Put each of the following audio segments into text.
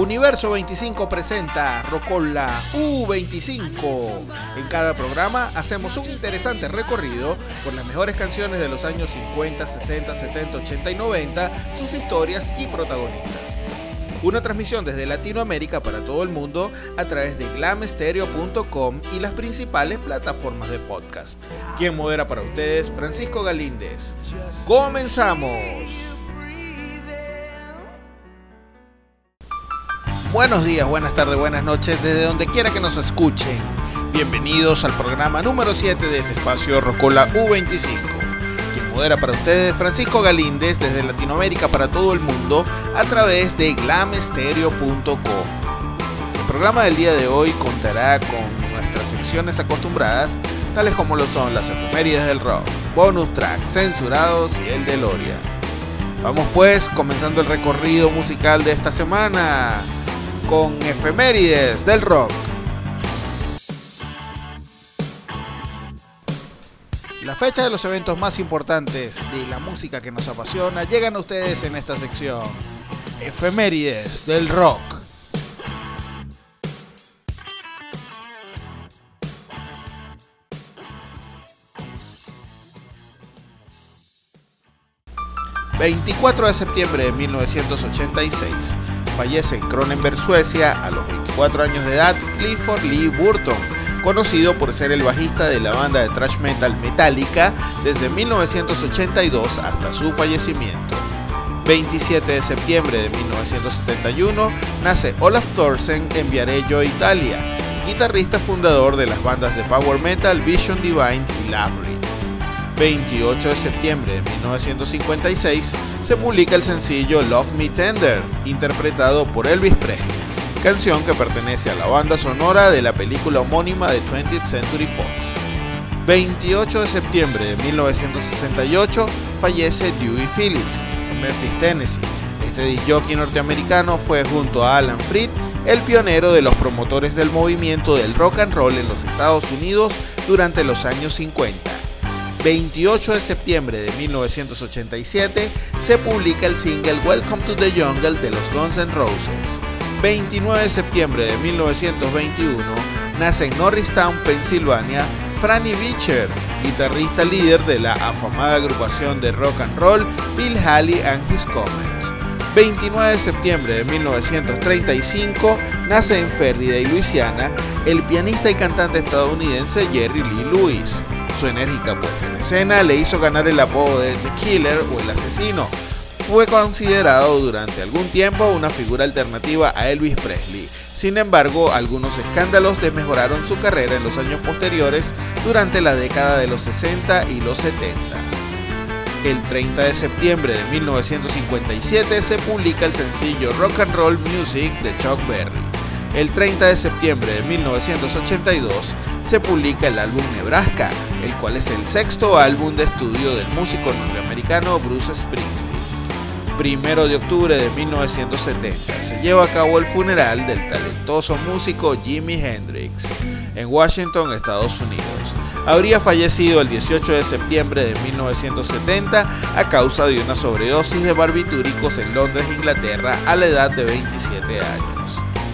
Universo 25 presenta Rocola U25. En cada programa hacemos un interesante recorrido por las mejores canciones de los años 50, 60, 70, 80 y 90, sus historias y protagonistas. Una transmisión desde Latinoamérica para todo el mundo a través de glamestereo.com y las principales plataformas de podcast. Quien modera para ustedes, Francisco Galíndez. ¡Comenzamos! Buenos días, buenas tardes, buenas noches, desde donde quiera que nos escuchen. Bienvenidos al programa número 7 de este espacio Rocola U25. Quien modera para ustedes Francisco Galíndez desde Latinoamérica para todo el mundo a través de glamestereo.com. El programa del día de hoy contará con nuestras secciones acostumbradas, tales como lo son las efemérides del rock, bonus tracks censurados y el de Loria. Vamos pues, comenzando el recorrido musical de esta semana con efemérides del rock. La fecha de los eventos más importantes de la música que nos apasiona llegan a ustedes en esta sección. Efemérides del rock. ...24 de septiembre de 1986 fallece en Cronenberg, Suecia, a los 24 años de edad, Clifford Lee Burton, conocido por ser el bajista de la banda de thrash metal Metallica desde 1982 hasta su fallecimiento. 27 de septiembre de 1971 nace Olaf Thorsen en Viareggio, Italia, guitarrista fundador de las bandas de power metal Vision Divine y Labyrinth. 28 de septiembre de 1956 se publica el sencillo Love Me Tender, interpretado por Elvis Presley, canción que pertenece a la banda sonora de la película homónima de 20th Century Fox. 28 de septiembre de 1968 fallece Dewey Phillips en Memphis, Tennessee. Este disc norteamericano fue junto a Alan Freed el pionero de los promotores del movimiento del rock and roll en los Estados Unidos durante los años 50 28 de septiembre de 1987 se publica el single Welcome to the Jungle de los Guns N' Roses. 29 de septiembre de 1921 nace en Norristown, Pensilvania, Franny Beecher, guitarrista líder de la afamada agrupación de rock and roll Bill Haley and His Comets. 29 de septiembre de 1935 nace en Ferriday, Luisiana, el pianista y cantante estadounidense Jerry Lee Lewis. Su enérgica puesta en escena le hizo ganar el apodo de The Killer o el asesino. Fue considerado durante algún tiempo una figura alternativa a Elvis Presley. Sin embargo, algunos escándalos desmejoraron su carrera en los años posteriores durante la década de los 60 y los 70. El 30 de septiembre de 1957 se publica el sencillo Rock and Roll Music de Chuck Berry. El 30 de septiembre de 1982 se publica el álbum Nebraska, el cual es el sexto álbum de estudio del músico norteamericano Bruce Springsteen. Primero de octubre de 1970 se lleva a cabo el funeral del talentoso músico Jimi Hendrix en Washington, Estados Unidos. Habría fallecido el 18 de septiembre de 1970 a causa de una sobredosis de barbitúricos en Londres, Inglaterra, a la edad de 27 años.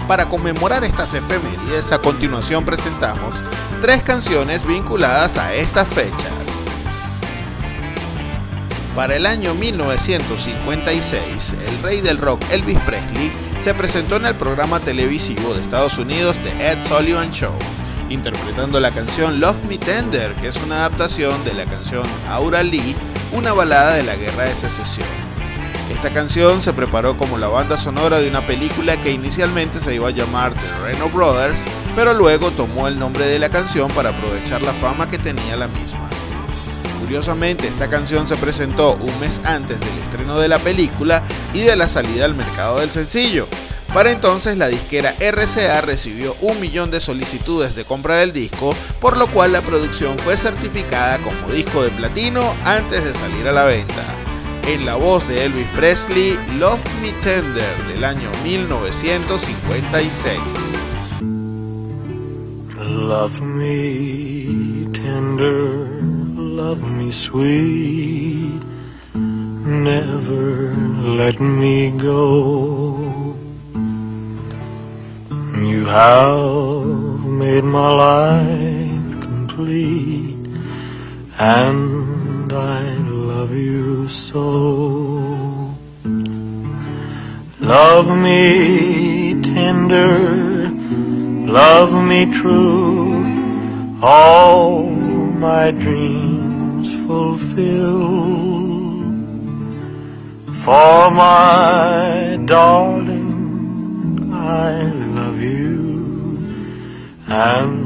Para conmemorar estas efemérides, a continuación presentamos tres canciones vinculadas a estas fechas. Para el año 1956, el rey del rock Elvis Presley se presentó en el programa televisivo de Estados Unidos The Ed Sullivan Show, interpretando la canción Love Me Tender, que es una adaptación de la canción Aura Lee, una balada de la Guerra de Secesión. Esta canción se preparó como la banda sonora de una película que inicialmente se iba a llamar The Reno Brothers, pero luego tomó el nombre de la canción para aprovechar la fama que tenía la misma. Curiosamente, esta canción se presentó un mes antes del estreno de la película y de la salida al mercado del sencillo. Para entonces la disquera RCA recibió un millón de solicitudes de compra del disco, por lo cual la producción fue certificada como disco de platino antes de salir a la venta en la voz de Elvis Presley, Love Me Tender del año 1956. Love me tender, love me sweet, never let me go. You have made my life complete, and I love you so. Love me tender, love me true, all my dreams fulfill. For my darling, I love you, and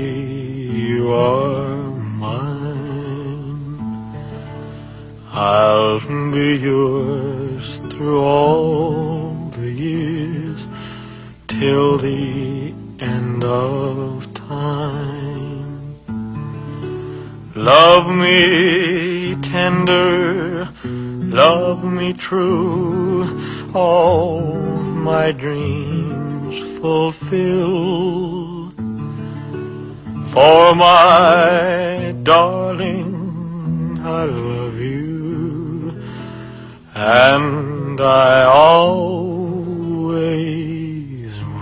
you are mine. I'll be yours through all the years till the end of time. Love me tender, love me true, all my dreams fulfill. For my darling, I love you, and I always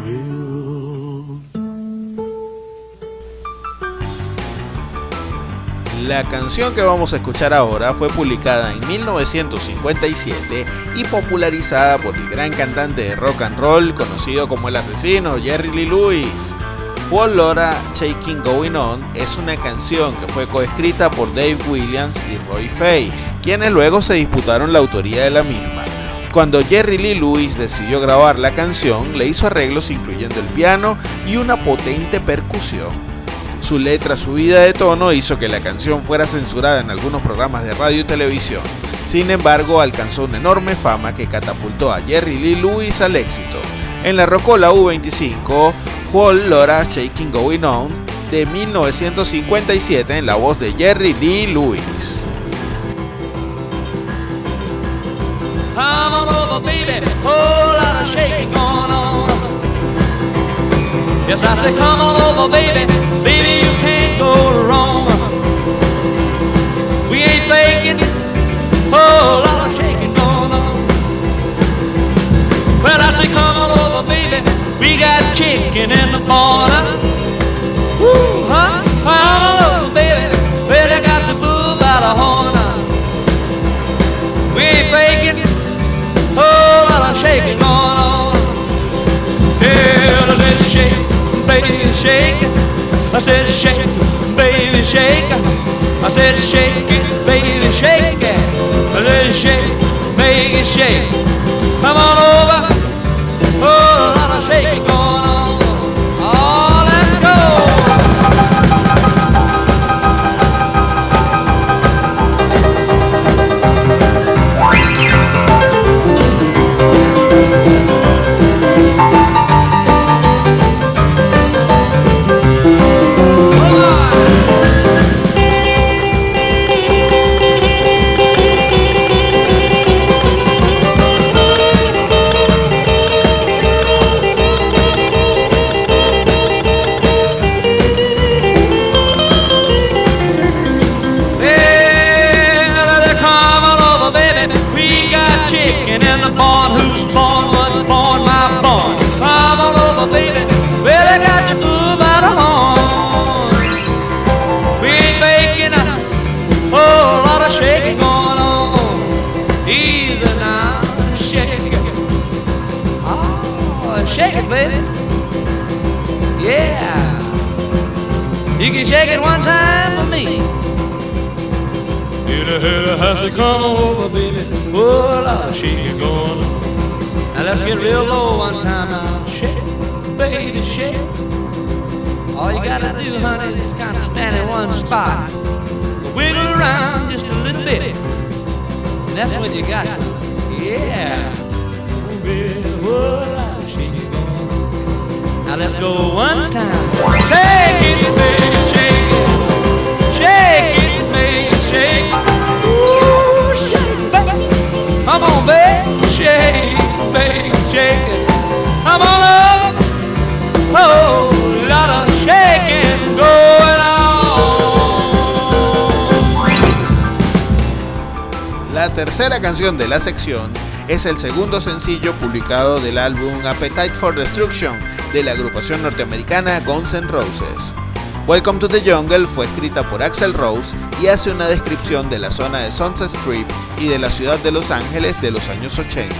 will. La canción que vamos a escuchar ahora fue publicada en 1957 y popularizada por el gran cantante de rock and roll conocido como el asesino Jerry Lee Lewis. Paul Laura Shaking Going On es una canción que fue coescrita por Dave Williams y Roy Fay, quienes luego se disputaron la autoría de la misma. Cuando Jerry Lee Lewis decidió grabar la canción, le hizo arreglos incluyendo el piano y una potente percusión. Su letra subida de tono hizo que la canción fuera censurada en algunos programas de radio y televisión. Sin embargo, alcanzó una enorme fama que catapultó a Jerry Lee Lewis al éxito. En la Rocola U25, Paul Laura Shaking Going On de 1957 en la voz de Jerry Lee Lewis. Yes, I say, come on over, baby, baby, you can't go wrong. We ain't faking, whole we got chicken in the corner. Woo, huh? On over, baby, well, got the bull by the horn. We ain't faking, oh, whole lot of shaking going on. Yeah, let's shake, baby, shake. I said shake, baby, shake. I said shake it, baby, shake it. Let's shake, make it shake. Come on over, es el segundo sencillo publicado del álbum Appetite for Destruction de la agrupación norteamericana Guns N' Roses. Welcome to the Jungle fue escrita por Axel Rose y hace una descripción de la zona de Sunset Strip y de la ciudad de Los Ángeles de los años 80,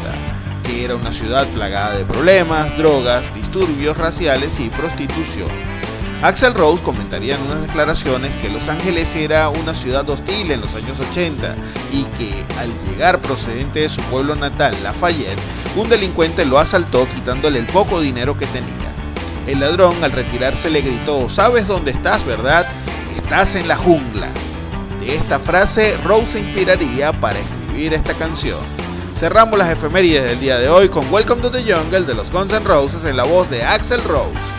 que era una ciudad plagada de problemas, drogas, disturbios raciales y prostitución. Axel Rose comentaría en unas declaraciones que Los Ángeles era una ciudad hostil en los años 80 y que al llegar procedente de su pueblo natal, Lafayette, un delincuente lo asaltó quitándole el poco dinero que tenía. El ladrón al retirarse le gritó, ¿sabes dónde estás, verdad? Estás en la jungla. De esta frase, Rose se inspiraría para escribir esta canción. Cerramos las efemérides del día de hoy con Welcome to the Jungle de los Guns N' Roses en la voz de Axel Rose.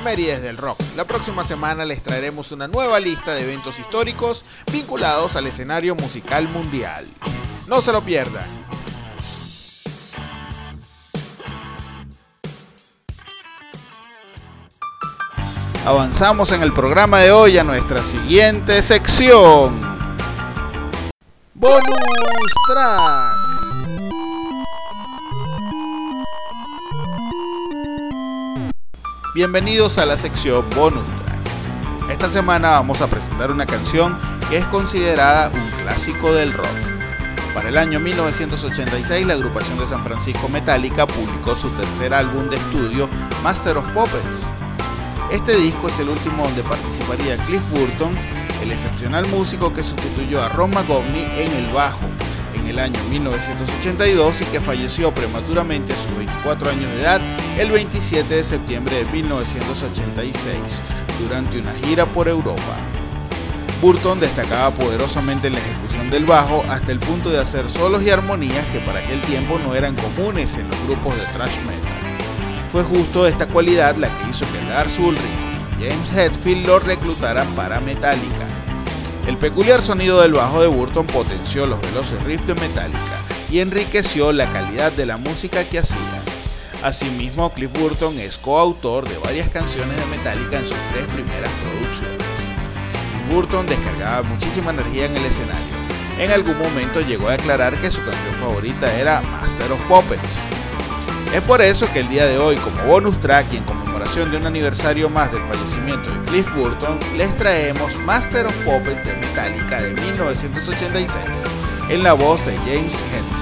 Efemérides del Rock. La próxima semana les traeremos una nueva lista de eventos históricos vinculados al escenario musical mundial. No se lo pierdan. Avanzamos en el programa de hoy a nuestra siguiente sección. Bonus Track. Bienvenidos a la sección Bonus Track. Esta semana vamos a presentar una canción que es considerada un clásico del rock. Para el año 1986 la agrupación de San Francisco Metallica publicó su tercer álbum de estudio, Master of Puppets. Este disco es el último donde participaría Cliff Burton, el excepcional músico que sustituyó a Ron McGovney en el bajo el año 1982 y que falleció prematuramente a sus 24 años de edad el 27 de septiembre de 1986 durante una gira por Europa. Burton destacaba poderosamente en la ejecución del bajo hasta el punto de hacer solos y armonías que para aquel tiempo no eran comunes en los grupos de thrash metal. Fue justo esta cualidad la que hizo que Lars Ulrich y James Hetfield lo reclutaran para Metallica. El peculiar sonido del bajo de Burton potenció los veloces riffs de Metallica y enriqueció la calidad de la música que hacían. Asimismo, Cliff Burton es coautor de varias canciones de Metallica en sus tres primeras producciones. Burton descargaba muchísima energía en el escenario. En algún momento llegó a declarar que su canción favorita era Master of Puppets. Es por eso que el día de hoy, como bonus track y en de un aniversario más del fallecimiento de Cliff Burton, les traemos Master of Puppets de Metallica de 1986 en la voz de James Hetfield.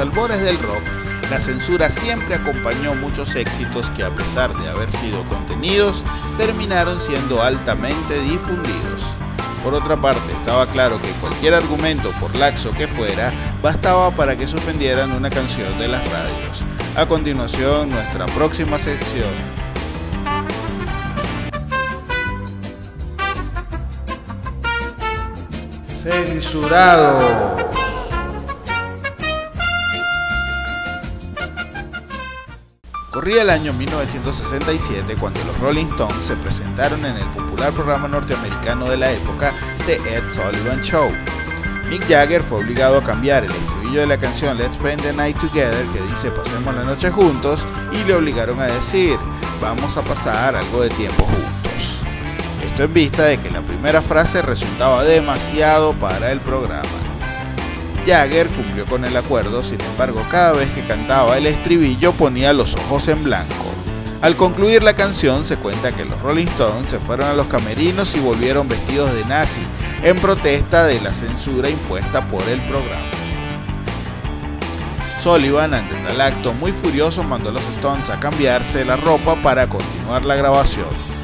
Albores del rock, la censura siempre acompañó muchos éxitos que a pesar de haber sido contenidos, terminaron siendo altamente difundidos. Por otra parte, estaba claro que cualquier argumento, por laxo que fuera, bastaba para que suspendieran una canción de las radios. A continuación, nuestra próxima sección. Censurado. El año 1967 cuando los Rolling Stones se presentaron en el popular programa norteamericano de la época The Ed Sullivan Show. Mick Jagger fue obligado a cambiar el estribillo de la canción Let's Spend the Night Together que dice pasemos la noche juntos y le obligaron a decir vamos a pasar algo de tiempo juntos. Esto en vista de que la primera frase resultaba demasiado para el programa. Jagger cumplió con el acuerdo, sin embargo cada vez que cantaba el estribillo ponía los ojos en blanco. Al concluir la canción se cuenta que los Rolling Stones se fueron a los camerinos y volvieron vestidos de nazi en protesta de la censura impuesta por el programa. Sullivan, ante tal acto muy furioso, mandó a los Stones a cambiarse la ropa para continuar la grabación.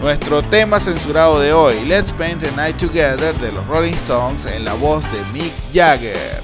Nuestro tema censurado de hoy, Let's Spend the Night Together de los Rolling Stones en la voz de Mick Jagger.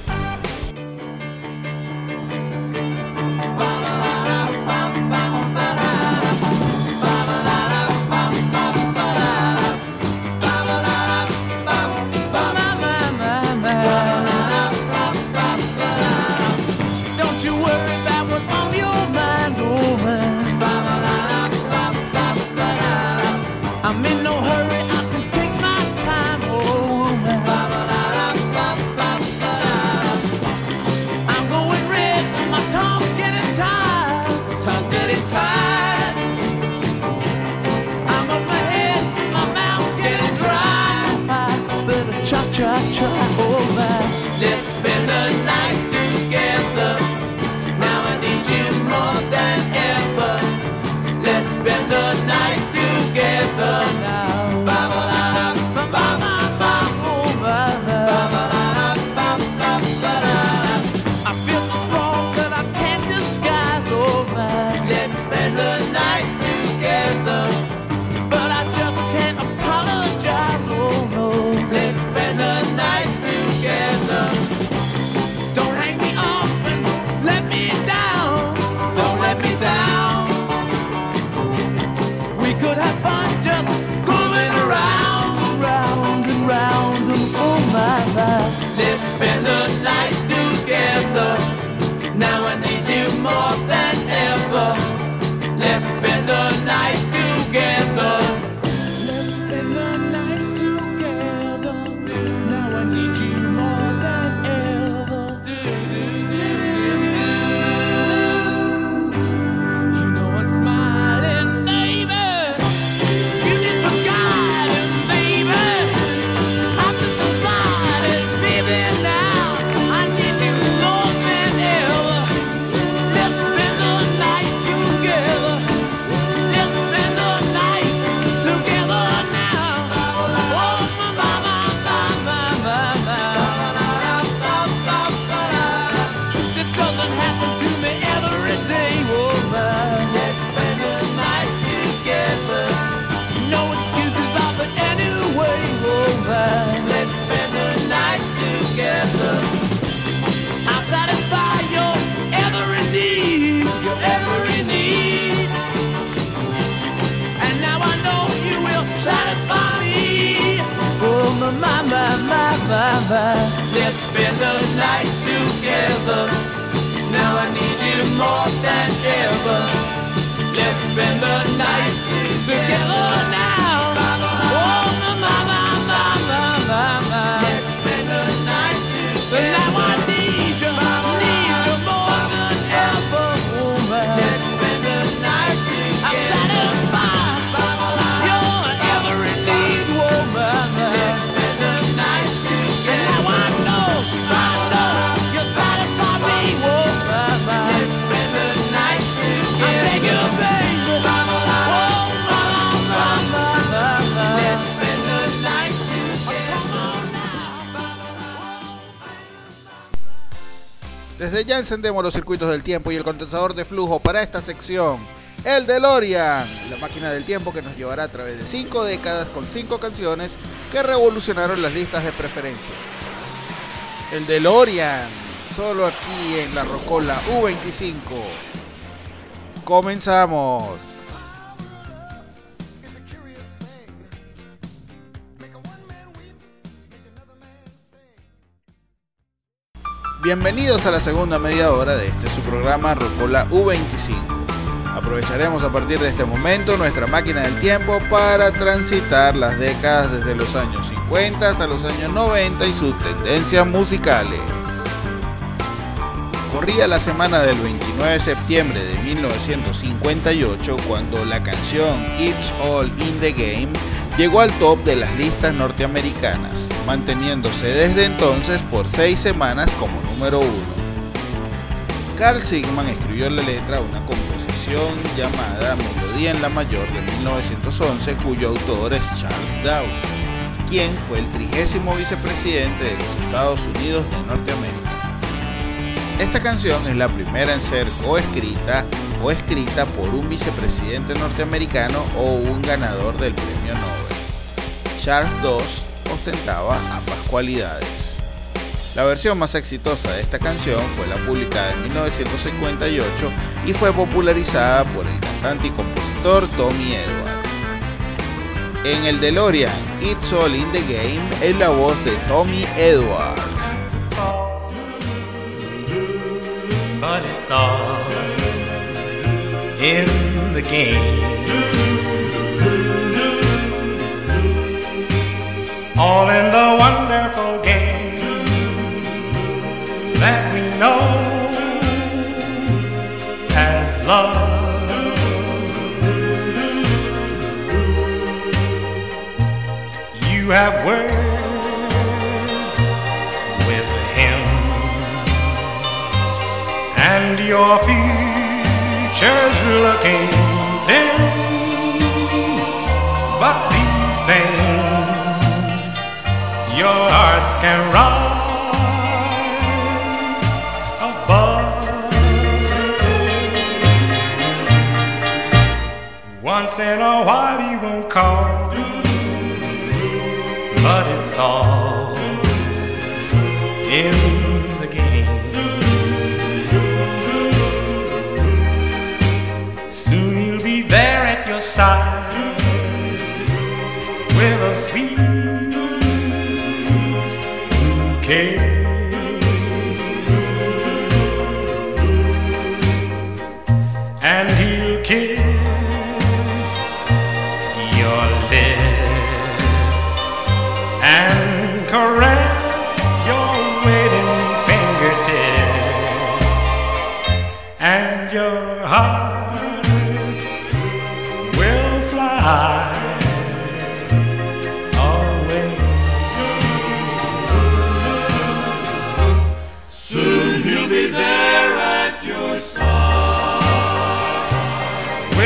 Ya encendemos los circuitos del tiempo y el condensador de flujo para esta sección. El DeLorean, la máquina del tiempo que nos llevará a través de cinco décadas con cinco canciones que revolucionaron las listas de preferencia. El DeLorean, solo aquí en la Rocola U25. Comenzamos. Bienvenidos a la segunda media hora de este su programa Rocola U25. Aprovecharemos a partir de este momento nuestra máquina del tiempo para transitar las décadas desde los años 50 hasta los años 90 y sus tendencias musicales. Corría la semana del 29 de septiembre de 1958 cuando la canción It's All in the Game llegó al top de las listas norteamericanas, manteniéndose desde entonces por seis semanas como número uno. Carl Sigman escribió la letra a una composición llamada Melodía en la Mayor de 1911, cuyo autor es Charles Dawes, quien fue el trigésimo vicepresidente de los Estados Unidos de Norteamérica. Esta canción es la primera en ser coescrita o escrita por un vicepresidente norteamericano o un ganador del premio Nobel. Charles II ostentaba ambas cualidades. La versión más exitosa de esta canción fue la publicada en 1958 y fue popularizada por el cantante y compositor Tommy Edwards. En el DeLorean, It's All in the Game es la voz de Tommy Edwards. but it's all in the game. Have words with him and your future's looking thin. But these things your hearts can rise above. Once in a while he won't call, all in the game. Soon he'll be there at your side with a sweet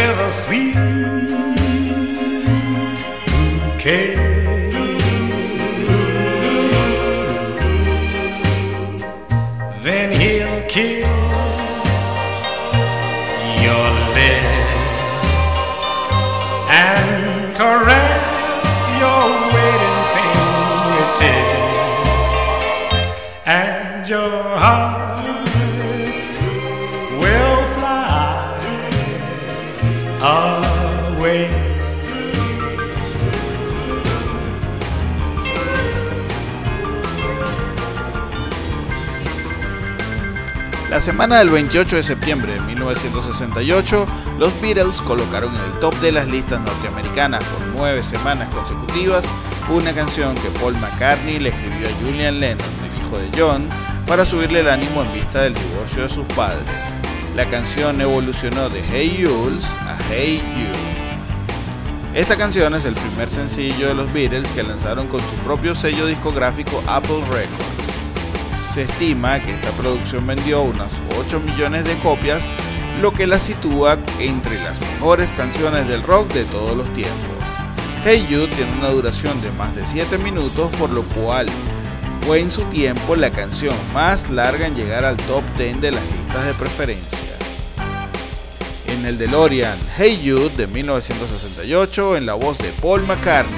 with a sweet bouquet. Semana del 28 de septiembre de 1968, los Beatles colocaron en el top de las listas norteamericanas por nueve semanas consecutivas una canción que Paul McCartney le escribió a Julian Lennon, el hijo de John, para subirle el ánimo en vista del divorcio de sus padres. La canción evolucionó de Hey Jules a Hey You. Esta canción es el primer sencillo de los Beatles que lanzaron con su propio sello discográfico Apple Records se estima que esta producción vendió unas 8 millones de copias, lo que la sitúa entre las mejores canciones del rock de todos los tiempos. Hey You tiene una duración de más de 7 minutos, por lo cual fue en su tiempo la canción más larga en llegar al top 10 de las listas de preferencia. En el DeLorean Hey You de 1968, en la voz de Paul McCartney,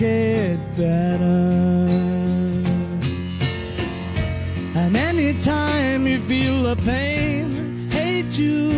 get better. And anytime you feel the pain, hate you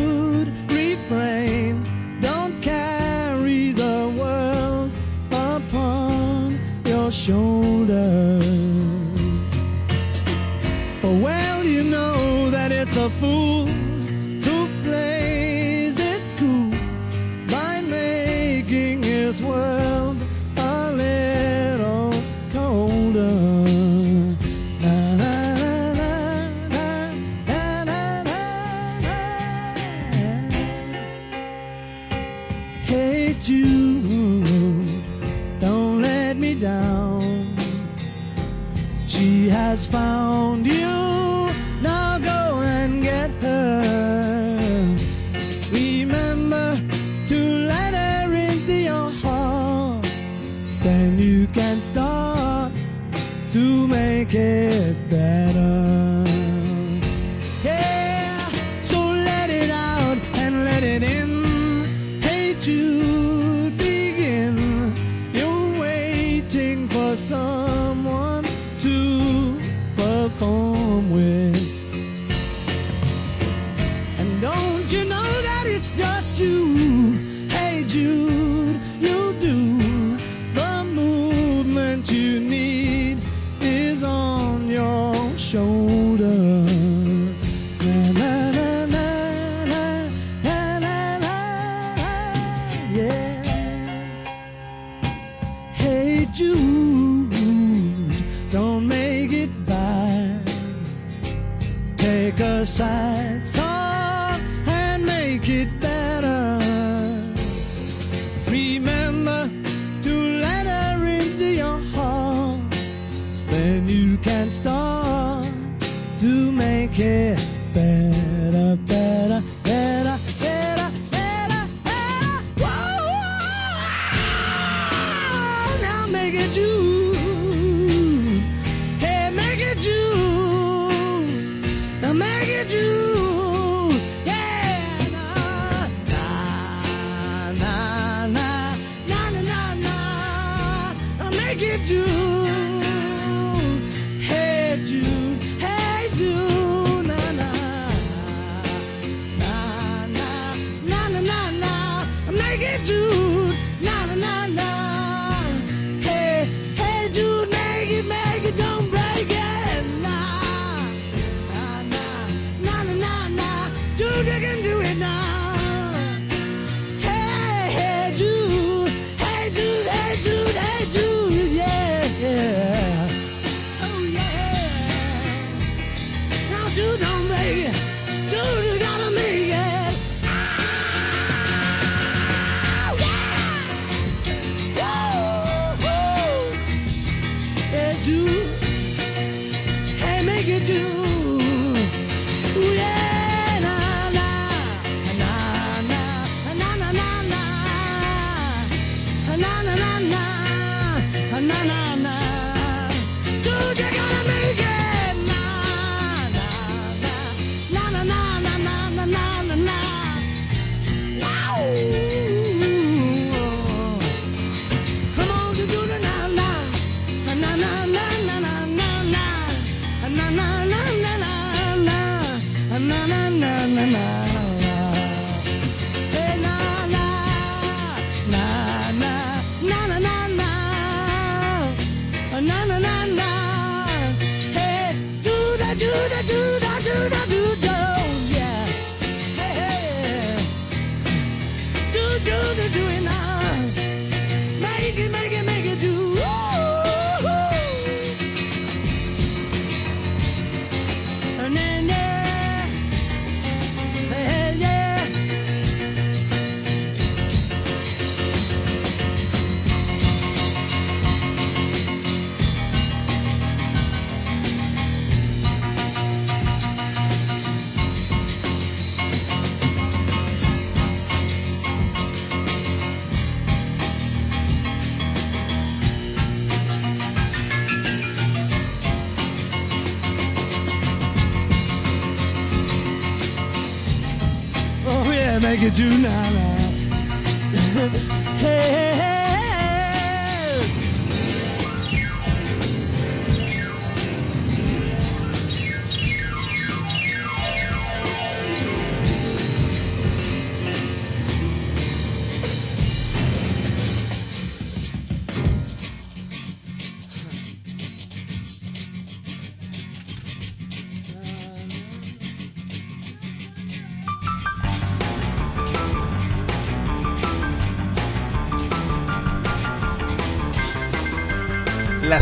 do.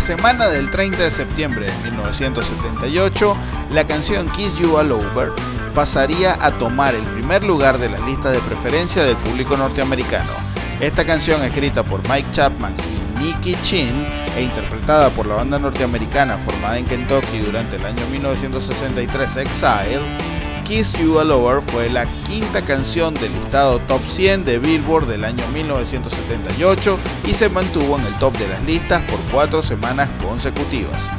Semana del 30 de septiembre de 1978, la canción Kiss You All Over pasaría a tomar el primer lugar de las listas de preferencia del público norteamericano. Esta canción, escrita por Mike Chapman y Nicky Chin e interpretada por la banda norteamericana formada en Kentucky durante el año 1963 Exile, Kiss You All Over fue la quinta canción del listado Top 100 de Billboard del año 1978 y se mantuvo en el top de las listas por cuatro semanas consecutivas.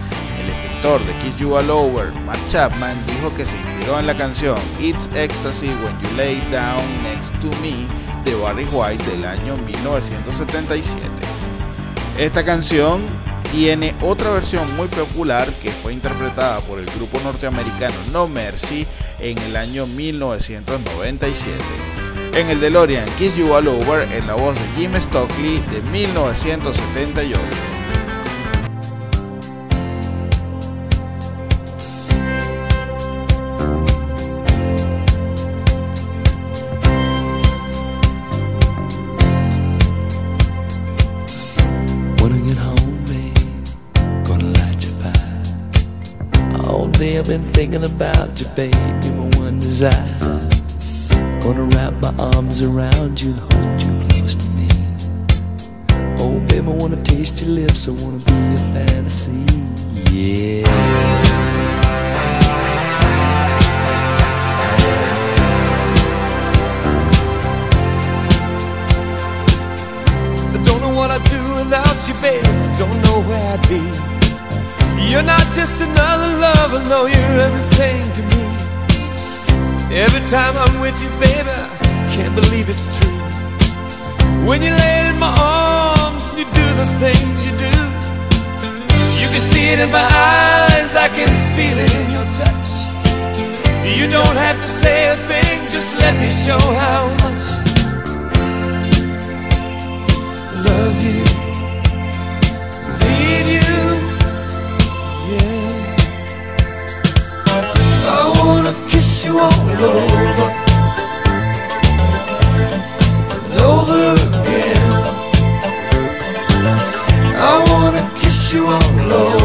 El escritor de Kiss You All Over, Mark Chapman, dijo que se inspiró en la canción It's Ecstasy When You Lay Down Next to Me de Barry White del año 1977. Esta canción tiene otra versión muy popular que fue interpretada por el grupo norteamericano No Mercy en el año 1997. En el DeLorean Kiss You All Over en la voz de Jim Stockley de 1978. When I get home, babe, gonna light your fire. All day I've been thinking about you, babe, one desire. Gonna wrap my arms around you and hold you close to me. Oh, babe, I wanna taste your lips, I wanna be a fantasy, yeah. I don't know what I'd do without you, babe. I don't know where I'd be. You're not just another lover, no, you're everything to me. Every time I'm with you, baby, I can't believe it's true. When you lay in my arms and you do the things you do, you can see it in my eyes, I can feel it in your touch. You don't have to say a thing, just let me show how much love you, need you, you all over, and over again. I wanna kiss you all over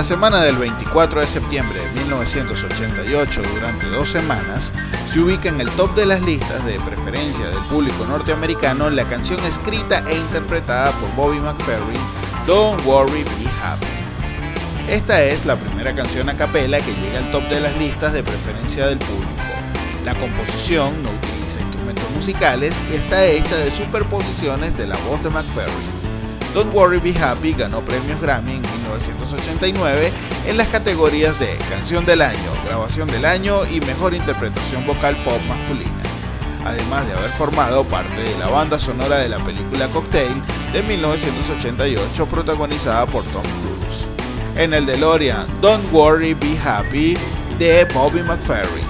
la semana del 24 de septiembre de 1988, durante dos semanas, se ubica en el top de las listas de preferencia del público norteamericano la canción escrita e interpretada por Bobby McFerrin, Don't Worry, Be Happy. Esta es la primera canción a capela que llega al top de las listas de preferencia del público. La composición no utiliza instrumentos musicales y está hecha de superposiciones de la voz de McFerrin. Don't Worry Be Happy ganó premios Grammy en 1989 en las categorías de Canción del Año, Grabación del Año y Mejor Interpretación Vocal Pop Masculina, además de haber formado parte de la banda sonora de la película Cocktail de 1988 protagonizada por Tom Cruise. En el DeLorean, Don't Worry Be Happy de Bobby McFerrin.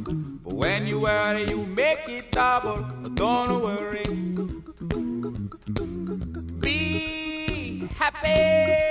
When you worry, you make it double. Don't worry. Be happy.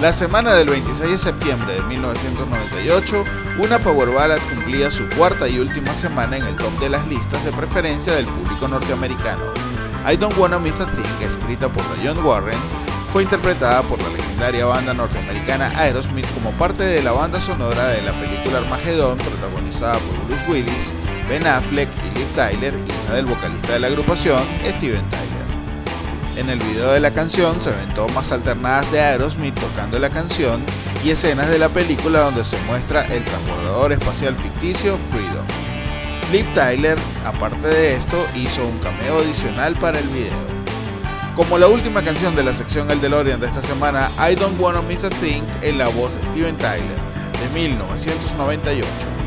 La semana del 26 de septiembre de 1998, una Power Ballad cumplía su cuarta y última semana en el top de las listas de preferencia del público norteamericano. I Don't Wanna Miss a Thing, escrita por John Warren, fue interpretada por la legendaria banda norteamericana Aerosmith como parte de la banda sonora de la película Armageddon, protagonizada por Bruce Willis, Ben Affleck y Liv Tyler, hija del vocalista de la agrupación, Steven Tyler. En el video de la canción se ven tomas alternadas de Aerosmith tocando la canción y escenas de la película donde se muestra el transbordador espacial ficticio Freedom. Liv Tyler, aparte de esto, hizo un cameo adicional para el video. Como la última canción de la sección El DeLorean de esta semana, I Don't Wanna Miss a Thing en la voz de Steven Tyler, de 1998.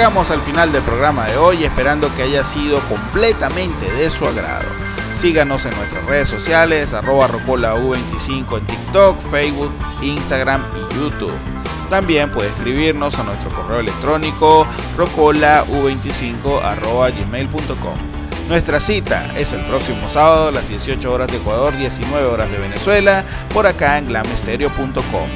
Llegamos al final del programa de hoy, esperando que haya sido completamente de su agrado. Síganos en nuestras redes sociales, arroba rocolau25 en TikTok, Facebook, Instagram y YouTube. También puede escribirnos a nuestro correo electrónico rocolau25 arroba gmail.com. Nuestra cita es el próximo sábado a las 18 horas de Ecuador, 19 horas de Venezuela, por acá en glamestereo.com.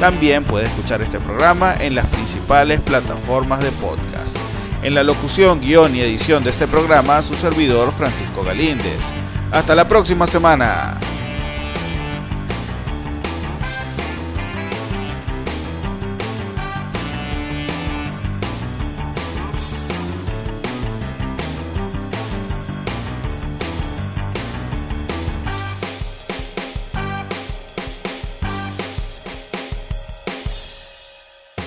También puede escuchar este programa en las principales plataformas de podcast. En la locución, guion y edición de este programa, su servidor Francisco Galíndez. Hasta la próxima semana.